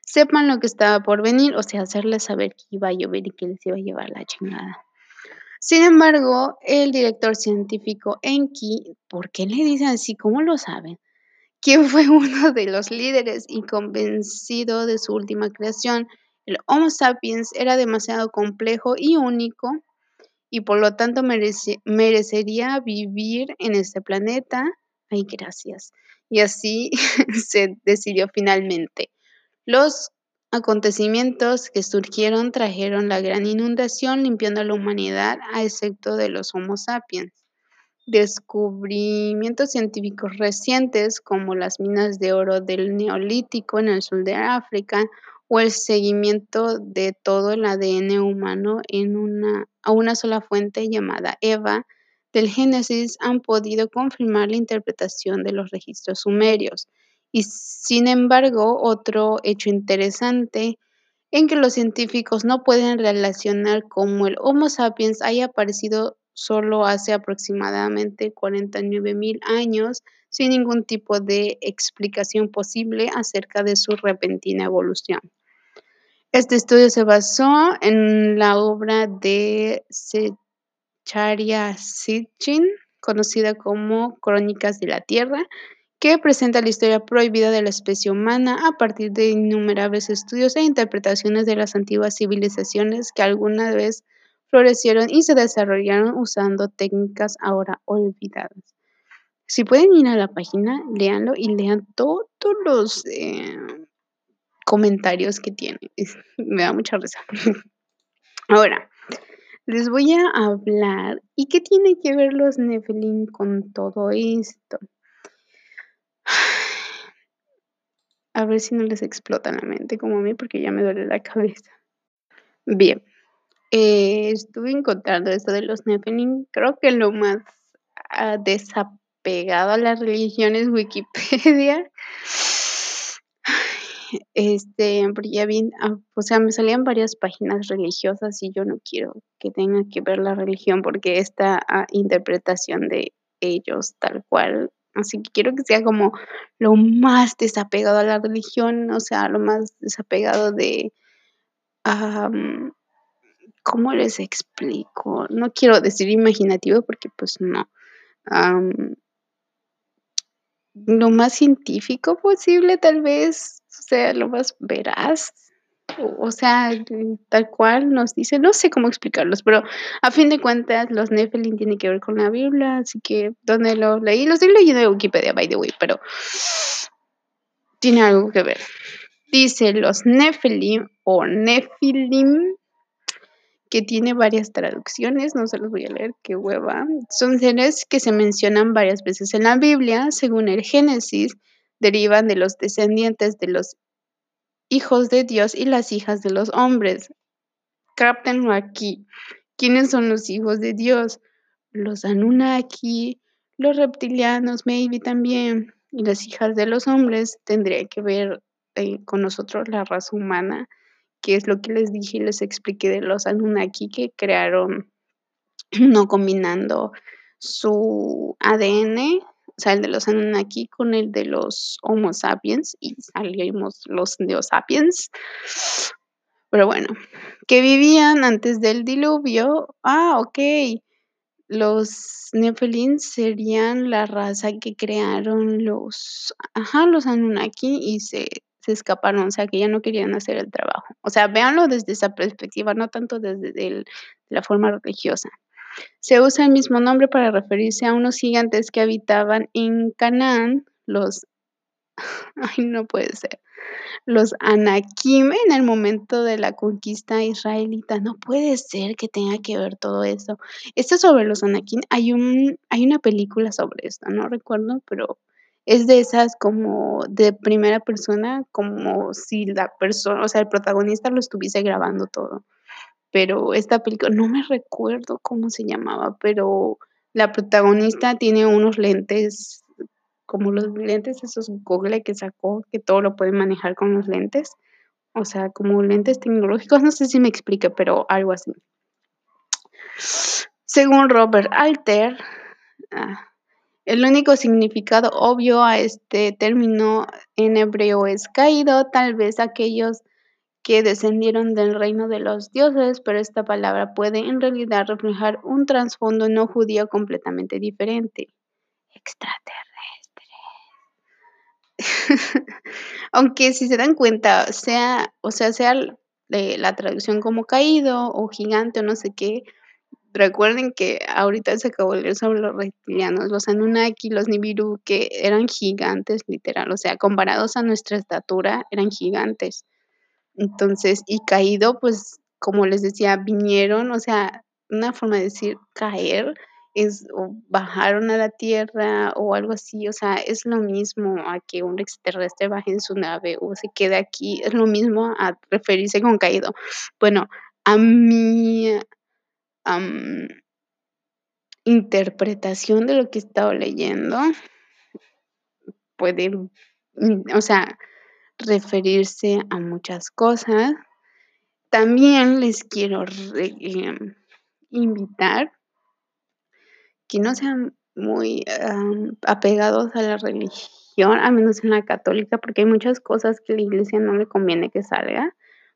sepan lo que estaba por venir, o sea, hacerles saber que iba a llover y que les iba a llevar la chingada. Sin embargo, el director científico Enki, ¿por qué le dicen así? ¿Cómo lo saben? Quien fue uno de los líderes y convencido de su última creación, el Homo sapiens era demasiado complejo y único y por lo tanto merecería vivir en este planeta. Ay, gracias. Y así se decidió finalmente. Los acontecimientos que surgieron trajeron la gran inundación limpiando a la humanidad a excepto de los Homo sapiens. Descubrimientos científicos recientes como las minas de oro del Neolítico en el sur de África o el seguimiento de todo el ADN humano en una, a una sola fuente llamada Eva del Génesis han podido confirmar la interpretación de los registros sumerios. Y sin embargo, otro hecho interesante en que los científicos no pueden relacionar cómo el Homo sapiens haya aparecido solo hace aproximadamente 49 mil años sin ningún tipo de explicación posible acerca de su repentina evolución. Este estudio se basó en la obra de Secharia Sitchin, conocida como Crónicas de la Tierra, que presenta la historia prohibida de la especie humana a partir de innumerables estudios e interpretaciones de las antiguas civilizaciones que alguna vez florecieron y se desarrollaron usando técnicas ahora olvidadas. Si pueden ir a la página, léanlo y lean todos los eh, comentarios que tiene. me da mucha risa. Ahora, les voy a hablar. ¿Y qué tiene que ver los Nephilim con todo esto? A ver si no les explota la mente como a mí, porque ya me duele la cabeza. Bien, eh, estuve encontrando esto de los Nephilim. Creo que lo más ah, desapegado a las religiones Wikipedia este, ya vi, ah, o sea, me salían varias páginas religiosas y yo no quiero que tenga que ver la religión porque esta ah, interpretación de ellos tal cual, así que quiero que sea como lo más desapegado a la religión, o sea, lo más desapegado de, ¿cómo les explico? No quiero decir imaginativo porque pues no lo más científico posible, tal vez, o sea, lo más veraz, o, sea, tal cual nos dice, no sé cómo explicarlos, pero a fin de cuentas, los Nephilim tienen que ver con la Biblia, así que donde lo leí, lo estoy leyendo de Wikipedia, by the way, pero tiene algo que ver. Dice los Nephilim o Nephilim que tiene varias traducciones, no se los voy a leer, qué hueva. Son seres que se mencionan varias veces en la Biblia, según el Génesis, derivan de los descendientes de los hijos de Dios y las hijas de los hombres. Cáptenlo aquí. ¿Quiénes son los hijos de Dios? Los Anunnaki, los reptilianos, maybe también. Y las hijas de los hombres tendría que ver eh, con nosotros, la raza humana que es lo que les dije y les expliqué de los Anunnaki que crearon, no combinando su ADN, o sea, el de los Anunnaki con el de los Homo sapiens y salimos los Neosapiens. Pero bueno, que vivían antes del diluvio. Ah, ok. los Nephilim serían la raza que crearon los, ajá, los Anunnaki y se, se escaparon, o sea, que ya no querían hacer el trabajo. O sea, véanlo desde esa perspectiva, no tanto desde la forma religiosa. Se usa el mismo nombre para referirse a unos gigantes que habitaban en Canaán, los... Ay, no puede ser los Anakim en el momento de la conquista israelita. No puede ser que tenga que ver todo eso. Esto sobre los Anakim, hay, un, hay una película sobre esto, no recuerdo, pero es de esas como de primera persona, como si la persona, o sea, el protagonista lo estuviese grabando todo. Pero esta película, no me recuerdo cómo se llamaba, pero la protagonista tiene unos lentes como los lentes esos Google que sacó, que todo lo puede manejar con los lentes. O sea, como lentes tecnológicos, no sé si me explique, pero algo así. Según Robert Alter, ah, el único significado obvio a este término en hebreo es caído, tal vez aquellos que descendieron del reino de los dioses, pero esta palabra puede en realidad reflejar un trasfondo no judío completamente diferente. Extraterrestre. Aunque si se dan cuenta, sea, o sea, sea la traducción como caído o gigante o no sé qué, recuerden que ahorita se acabó de leer sobre los reptilianos, los Anunnaki, los Nibiru, que eran gigantes, literal, o sea, comparados a nuestra estatura, eran gigantes. Entonces, y caído, pues, como les decía, vinieron, o sea, una forma de decir caer, es o bajaron a la Tierra o algo así, o sea, es lo mismo a que un extraterrestre baje en su nave o se quede aquí, es lo mismo a referirse con caído. Bueno, a mi interpretación de lo que he estado leyendo puede, o sea, referirse a muchas cosas. También les quiero em, invitar que no sean muy apegados a la religión, al menos en la católica, porque hay muchas cosas que a la iglesia no le conviene que salga,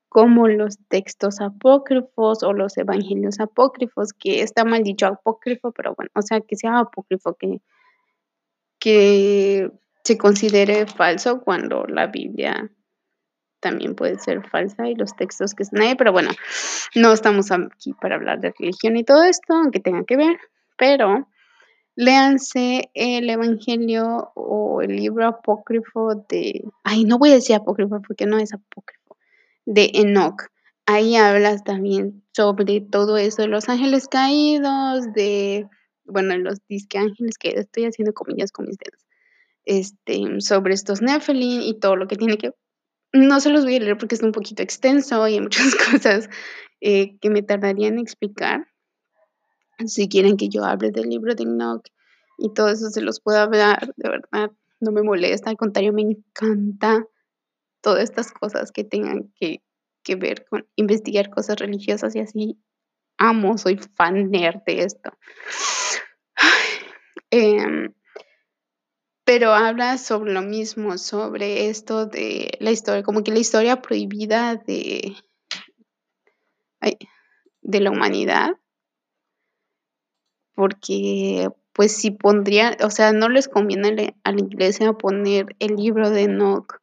como los textos apócrifos o los evangelios apócrifos, que está mal dicho apócrifo, pero bueno, o sea, que sea apócrifo, que, que se considere falso cuando la Biblia también puede ser falsa y los textos que están ahí, pero bueno, no estamos aquí para hablar de religión y todo esto, aunque tenga que ver, pero léanse el Evangelio o el libro apócrifo de, ay, no voy a decir apócrifo porque no es apócrifo, de Enoch. Ahí hablas también sobre todo eso de los ángeles caídos, de, bueno, los disque ángeles que estoy haciendo comillas con mis dedos, este, sobre estos Nephilim y todo lo que tiene que no se los voy a leer porque es un poquito extenso y hay muchas cosas eh, que me tardaría en explicar si quieren que yo hable del libro de Enoch y todo eso se los puedo hablar, de verdad, no me molesta, al contrario, me encanta todas estas cosas que tengan que, ver con investigar cosas religiosas y así. Amo, soy fan nerd de esto. Em, pero habla sobre lo mismo, sobre esto de la historia, como que la historia prohibida de, de la humanidad porque pues si pondría, o sea, no les conviene a la iglesia poner el libro de Enoch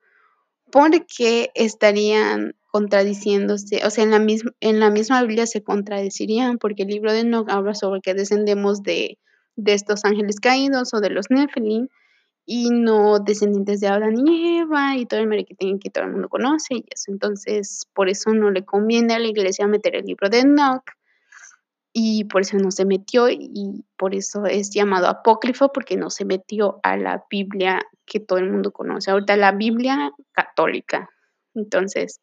porque estarían contradiciéndose, o sea, en la, misma, en la misma Biblia se contradecirían porque el libro de Enoch habla sobre que descendemos de, de estos ángeles caídos o de los Nephilim y no descendientes de Adán y Eva y todo el marketing que todo el mundo conoce y eso. Entonces, por eso no le conviene a la iglesia meter el libro de Enoch y por eso no se metió y por eso es llamado apócrifo porque no se metió a la Biblia que todo el mundo conoce. Ahorita la Biblia católica. Entonces,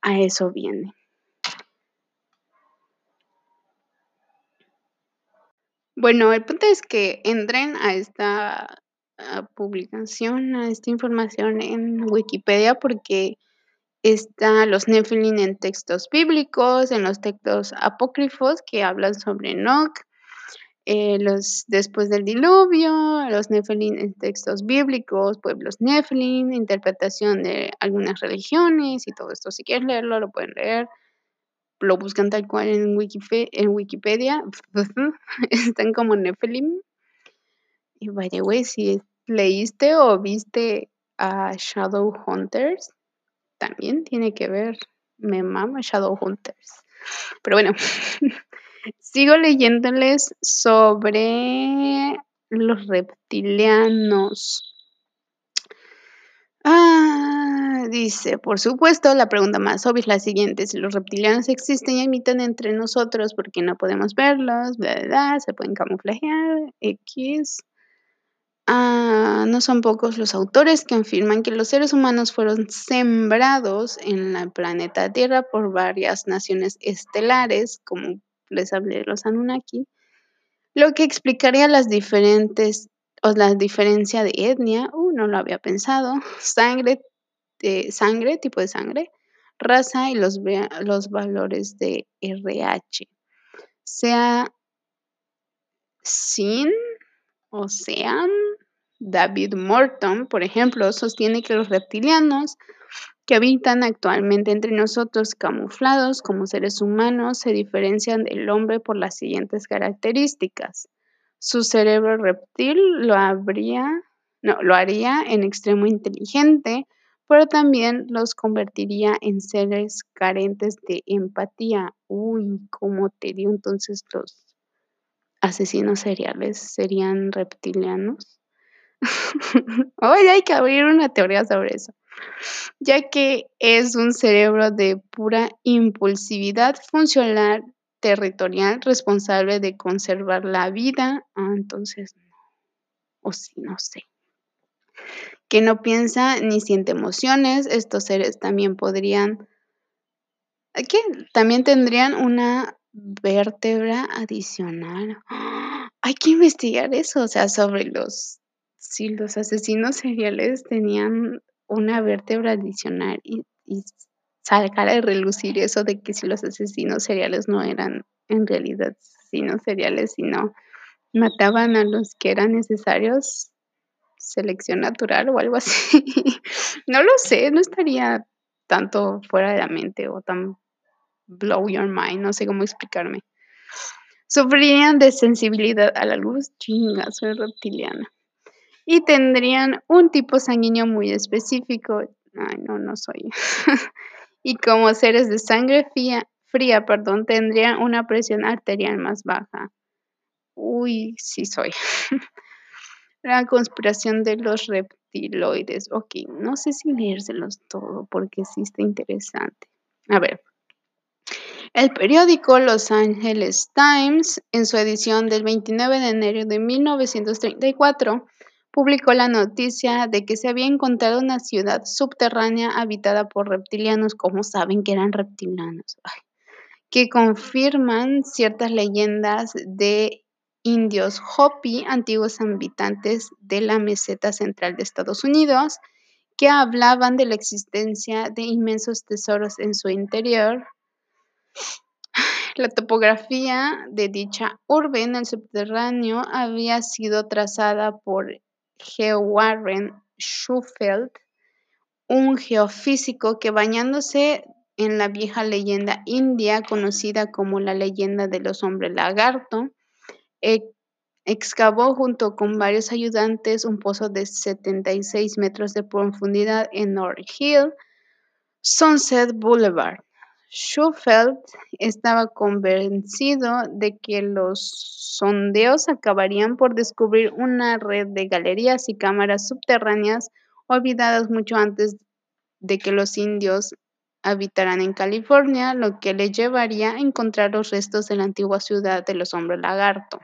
a eso viene. Bueno, el punto es que entren a esta publicación, a esta información en Wikipedia porque están los Nephilim en textos bíblicos, en los textos apócrifos que hablan sobre Enoch, eh, los después del diluvio, los Nephilim en textos bíblicos, pueblos Nephilim, interpretación de algunas religiones y todo esto. Si quieren leerlo, lo pueden leer. lo buscan tal cual en, Wikipedia, en Wikipedia están como Nephilim. Y by the way, si leíste o viste a Shadowhunters, también tiene que ver. Me mama Shadowhunters. Pero bueno, sigo leyéndoles sobre los reptilianos. Ah, dice, por supuesto, la pregunta más obvia es la siguiente. Si los reptilianos existen y emiten entre nosotros, ¿por qué no podemos verlos? Bla, bla, bla, se pueden camuflajear, X. Ah, no son pocos los autores que afirman que los seres humanos fueron sembrados en el planeta Tierra por varias naciones estelares, como les hablé los Anunnaki, lo que explicaría las diferentes o la diferencia de etnia, uh, no lo había pensado, sangre, sangre, tipo de sangre, raza y los, los valores de RH. Sea sin o sean, David Morton, por ejemplo, sostiene que los reptilianos que habitan actualmente entre nosotros camuflados como seres humanos se diferencian del hombre por las siguientes características. Su cerebro reptil lo, habría, no, lo haría en extremo inteligente, pero también los convertiría en seres carentes de empatía. Uy, ¿cómo te dio entonces los asesinos seriales serían reptilianos? Hoy hay que abrir una teoría sobre eso, ya que es un cerebro de pura impulsividad funcional territorial responsable de conservar la vida. Ah, entonces, o sí, no sé. Que no piensa ni siente emociones, estos seres también podrían, ¿qué? También tendrían una vértebra adicional. Hay que investigar eso, o sea, sobre los, si los asesinos seriales tenían una vértebra adicional y, y sacar a relucir eso de que si los asesinos seriales no eran en realidad asesinos seriales, sino mataban a los que eran necesarios, selección natural o algo así. no lo sé, no estaría tanto fuera de la mente o tan blow your mind, no sé cómo explicarme. Sufrirían de sensibilidad a la luz, chinga, soy reptiliana. Y tendrían un tipo sanguíneo muy específico. Ay, no, no soy. y como seres de sangre fría, fría perdón, tendrían una presión arterial más baja. Uy, sí soy. La conspiración de los reptiloides. Ok, no sé si leérselos todo porque sí está interesante. A ver, el periódico Los Angeles Times, en su edición del 29 de enero de 1934, publicó la noticia de que se había encontrado una ciudad subterránea habitada por reptilianos. ¿Cómo saben que eran reptilianos? que confirman ciertas leyendas de indios Hopi, antiguos habitantes de la meseta central de Estados Unidos, que hablaban de la existencia de inmensos tesoros en su interior la topografía de dicha urbe en el subterráneo había sido trazada por G. Warren Schufeld, un geofísico que bañándose en la vieja leyenda india conocida como la leyenda de los hombres lagarto, excavó junto con varios ayudantes un pozo de 76 metros de profundidad en North Hill, Sunset Boulevard. Schufeld estaba convencido de que los sondeos acabarían por descubrir una red de galerías y cámaras subterráneas olvidadas mucho antes de que los indios habitaran en California, lo que le llevaría a encontrar los restos de la antigua ciudad de los hombres lagarto.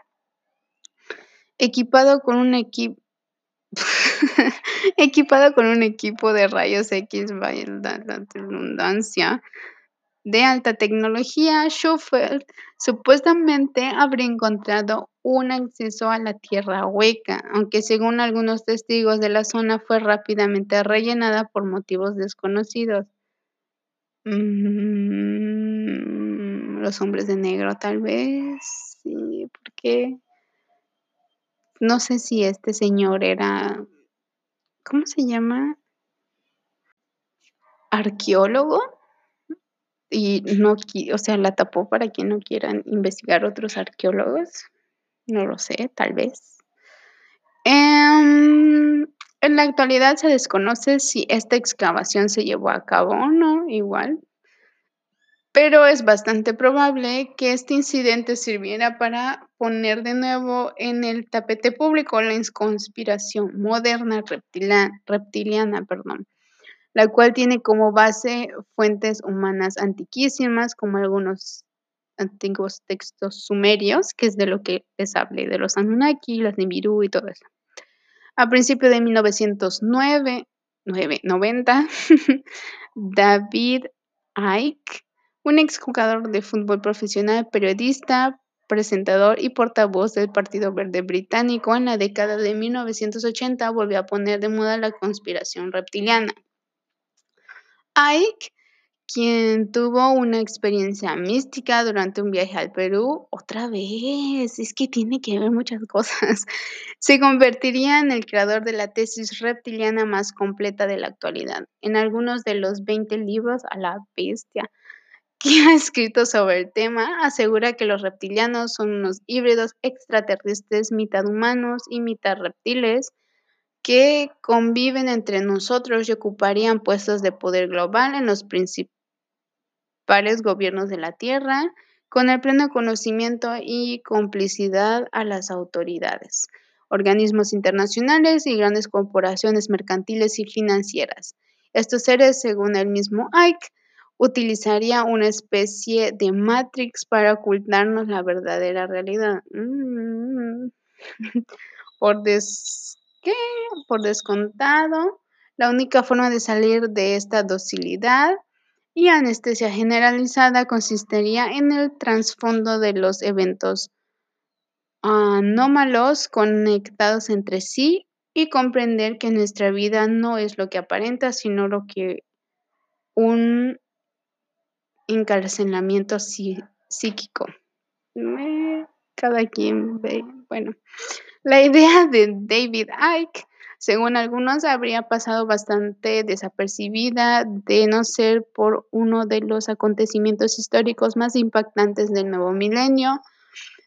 Equipado con un equipo equipado con un equipo de rayos X, vaya redundancia, de alta tecnología, Schofield supuestamente habría encontrado un acceso a la tierra hueca, aunque según algunos testigos de la zona fue rápidamente rellenada por motivos desconocidos. Mm, los hombres de negro tal vez, sí, porque no sé si este señor era, ¿cómo se llama? Arqueólogo y no, o sea, la tapó para que no quieran investigar otros arqueólogos. No lo sé, tal vez. Em, en la actualidad se desconoce si esta excavación se llevó a cabo o no, igual. Pero es bastante probable que este incidente sirviera para poner de nuevo en el tapete público la conspiración moderna reptiliana, perdón, la cual tiene como base fuentes humanas antiquísimas, como algunos antiguos textos sumerios, que es de lo que les hablé, de los Anunnaki, los Nibiru y todo eso. A principios de 1909, 90, David Icke, un exjugador de fútbol profesional, periodista, presentador y portavoz del Partido Verde Británico en la década de 1980, volvió a poner de moda la conspiración reptiliana. Ike quien tuvo una experiencia mística durante un viaje al Perú, otra vez, es que tiene que ver muchas cosas, se convertiría en el creador de la tesis reptiliana más completa de la actualidad. En algunos de los 20 libros a la bestia que ha escrito sobre el tema, asegura que los reptilianos son unos híbridos extraterrestres, mitad humanos y mitad reptiles, que conviven entre nosotros y ocuparían puestos de poder global en los principales gobiernos de la Tierra, con el pleno conocimiento y complicidad a las autoridades, organismos internacionales y grandes corporaciones mercantiles y financieras. Estos seres, según el mismo Ike, utilizaría una especie de Matrix para ocultarnos la verdadera realidad. Mm. Por descontado, la única forma de salir de esta docilidad y anestesia generalizada consistiría en el trasfondo de los eventos anómalos conectados entre sí y comprender que nuestra vida no es lo que aparenta, sino lo que un encarcelamiento psíquico. cada quien ve, bueno, la idea de David Icke según algunos, habría pasado bastante desapercibida de no ser por uno de los acontecimientos históricos más impactantes del nuevo milenio,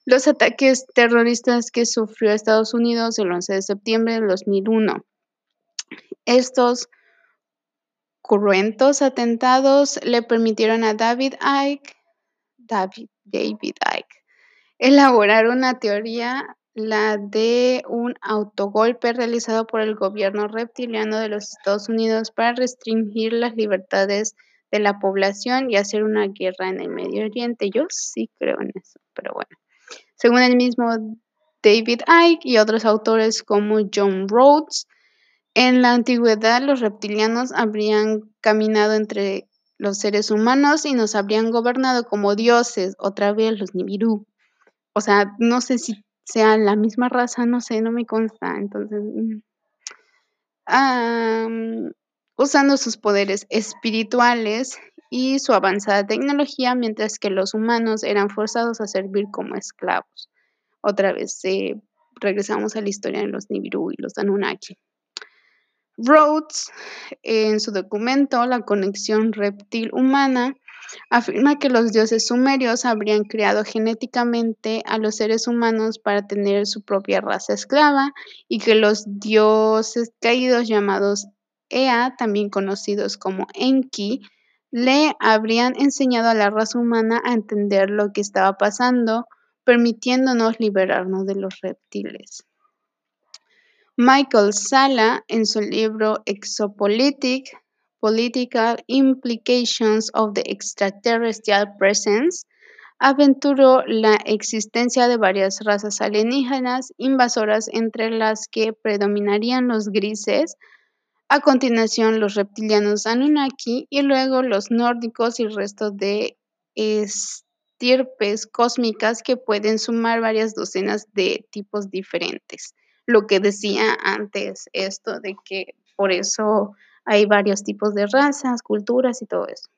los ataques terroristas que sufrió Estados Unidos el 11 de septiembre del 2001. Estos cruentos atentados le permitieron a David Icke, David, David Icke, elaborar una teoría la de un autogolpe realizado por el gobierno reptiliano de los Estados Unidos para restringir las libertades de la población y hacer una guerra en el Medio Oriente. Yo sí creo en eso, pero bueno. Según el mismo David Icke y otros autores como John Rhodes, en la antigüedad los reptilianos habrían caminado entre los seres humanos y nos habrían gobernado como dioses, otra vez los Nibiru. O sea, no sé si sea la misma raza, no sé, no me consta. Entonces, mm, usando sus poderes espirituales y su avanzada tecnología, mientras que los humanos eran forzados a servir como esclavos. Otra vez, eh, regresamos a la historia de los Nibiru y los Anunnaki. Rhodes, en su documento La conexión reptil humana, afirma que los dioses sumerios habrían creado genéticamente a los seres humanos para tener su propia raza esclava y que los dioses caídos llamados Ea, también conocidos como Enki, le habrían enseñado a la raza humana a entender lo que estaba pasando, permitiéndonos liberarnos de los reptiles. Michael Sala, en su libro Exopolitic, Political Implications of the Extraterrestrial Presence, aventuró la existencia de varias razas alienígenas invasoras entre las que predominarían los grises, a continuación los reptilianos Anunnaki y luego los nórdicos y el resto de estirpes cósmicas que pueden sumar varias docenas de tipos diferentes. Lo que decía antes esto de que por eso hay varios tipos de razas, culturas y todo eso.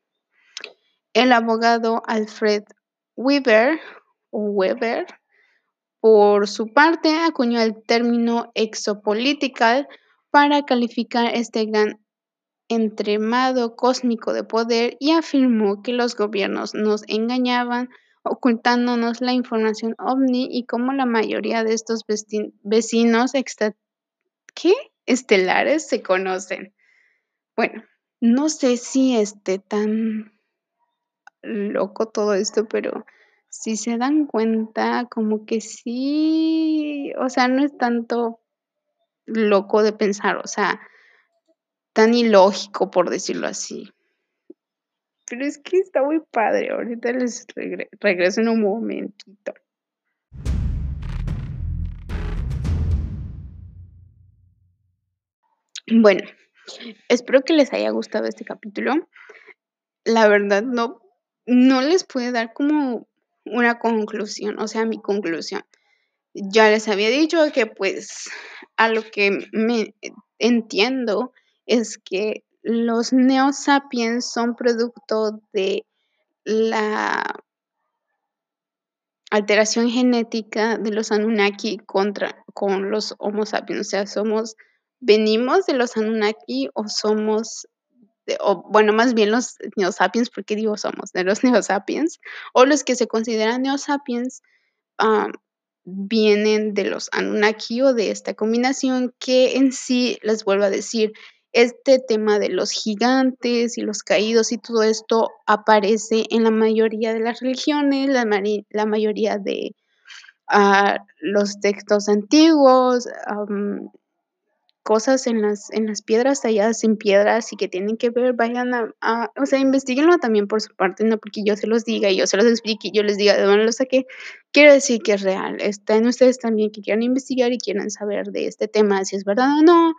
El abogado Alfred Weber, Weber por su parte, acuñó el término exopolitical para calificar este gran entremado cósmico de poder y afirmó que los gobiernos nos engañaban ocultándonos la información ovni y como la mayoría de estos vecinos estelares se conocen. Bueno, no sé si esté tan loco todo esto, pero si se dan cuenta, como que sí, o sea, no es tanto loco de pensar, o sea, tan ilógico por decirlo así. Pero es que está muy padre, ahorita les regreso en un momentito. Bueno, espero que les haya gustado este capítulo. La verdad, no, no les puede dar como una conclusión, o sea, mi conclusión. Ya les había dicho que pues a lo que me entiendo es que los neosapiens son producto de la alteración genética de los Anunnaki contra con los Homo sapiens, o sea, somos venimos de los Anunnaki o somos o bueno, más bien los neosapiens, porque digo somos, de los neosapiens, o los que se consideran neosapiens, vienen de los Anunnaki o de esta combinación que en sí, les vuelvo a decir, este tema de los gigantes y los caídos y todo esto aparece en la mayoría de las religiones, la, la mayoría de uh, los textos antiguos, um, cosas en las, en las piedras talladas en piedras y que tienen que ver, vayan a, o sea, investiguenlo también por su parte, no porque yo se los diga y yo se los explique y yo les diga de dónde lo saqué, quiero decir que es real, está en ustedes también que quieran investigar y quieran saber de este tema, si es verdad o no,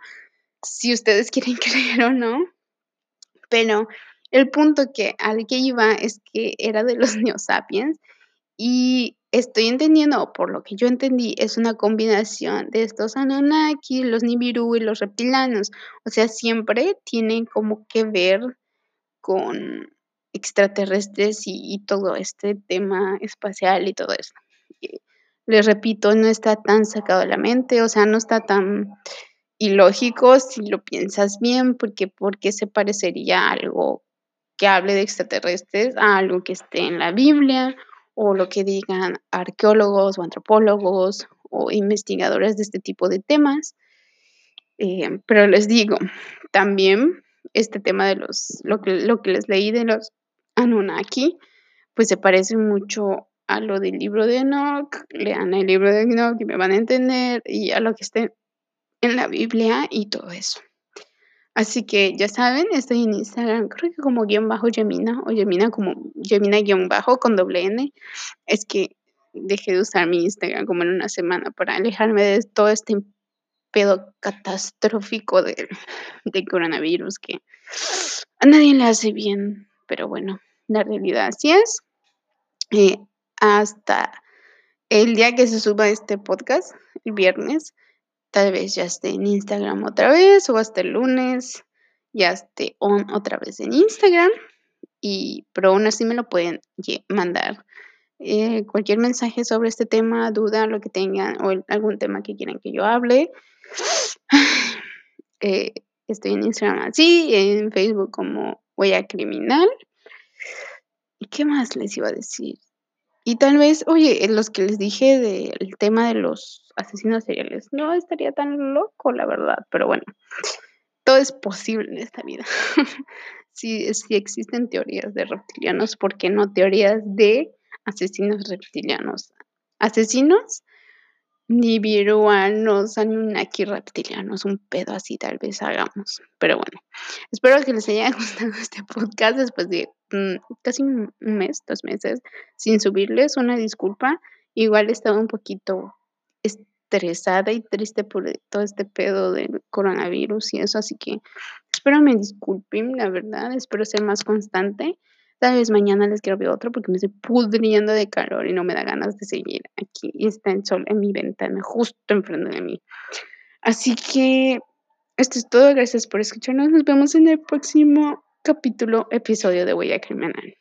si ustedes quieren creer o no, pero el punto que al que iba es que era de los neosapiens y estoy entendiendo, por lo que yo entendí, es una combinación de estos Anunnaki, los Nibiru y los reptilianos. O sea, siempre tienen como que ver con extraterrestres y, todo este tema espacial y todo eso. les repito, no está tan sacado de la mente, o sea, no está tan ilógico si lo piensas bien, porque porque se parecería algo que hable de extraterrestres a algo que esté en la Biblia o lo que digan arqueólogos o antropólogos o investigadores de este tipo de temas. Eh, pero les digo, también este tema de los, lo que, lo que les leí de los Anunnaki, pues se parece mucho a lo del libro de Enoch, lean el libro de Enoch y me van a entender, y a lo que esté en la Biblia y todo eso. Así que ya saben, estoy en Instagram, creo que como guion bajo Gemina o Gemina como Gemina guion bajo con doble N. Es que dejé de usar mi Instagram como en una semana para alejarme de todo este pedo catastrófico del coronavirus que a nadie le hace bien. Pero bueno, la realidad así es. Eh, hasta el día que se suba este podcast, el viernes, Tal vez ya esté en Instagram otra vez o hasta el lunes ya esté otra vez en Instagram. Y, pero aún así me lo pueden mandar. Eh, cualquier mensaje sobre este tema, duda, lo que tengan o algún tema que quieran que yo hable. Eh, estoy en Instagram así, en Facebook como Huella Criminal. ¿Y qué más les iba a decir? Y tal vez, oye, los que les dije del tema de los asesinos seriales, no estaría tan loco, la verdad, pero bueno, todo es posible en esta vida. si, si existen teorías de reptilianos, ¿por qué no teorías de asesinos reptilianos? Asesinos nibiruanos, anunnaki reptilianos, un pedo así tal vez hagamos. Pero bueno, espero que les haya gustado este podcast después de mm, casi un mes, dos meses sin subirles una disculpa. Igual estaba un poquito estresada y triste por todo este pedo del coronavirus y eso, así que espero me disculpen, la verdad, espero ser más constante. Tal vez mañana les ver otro porque me estoy pudriendo de calor y no me da ganas de seguir aquí. Y está el sol en mi ventana, justo enfrente de mí. Así que esto es todo. Gracias por escucharnos. Nos vemos en el próximo capítulo, episodio de Huella Criminal.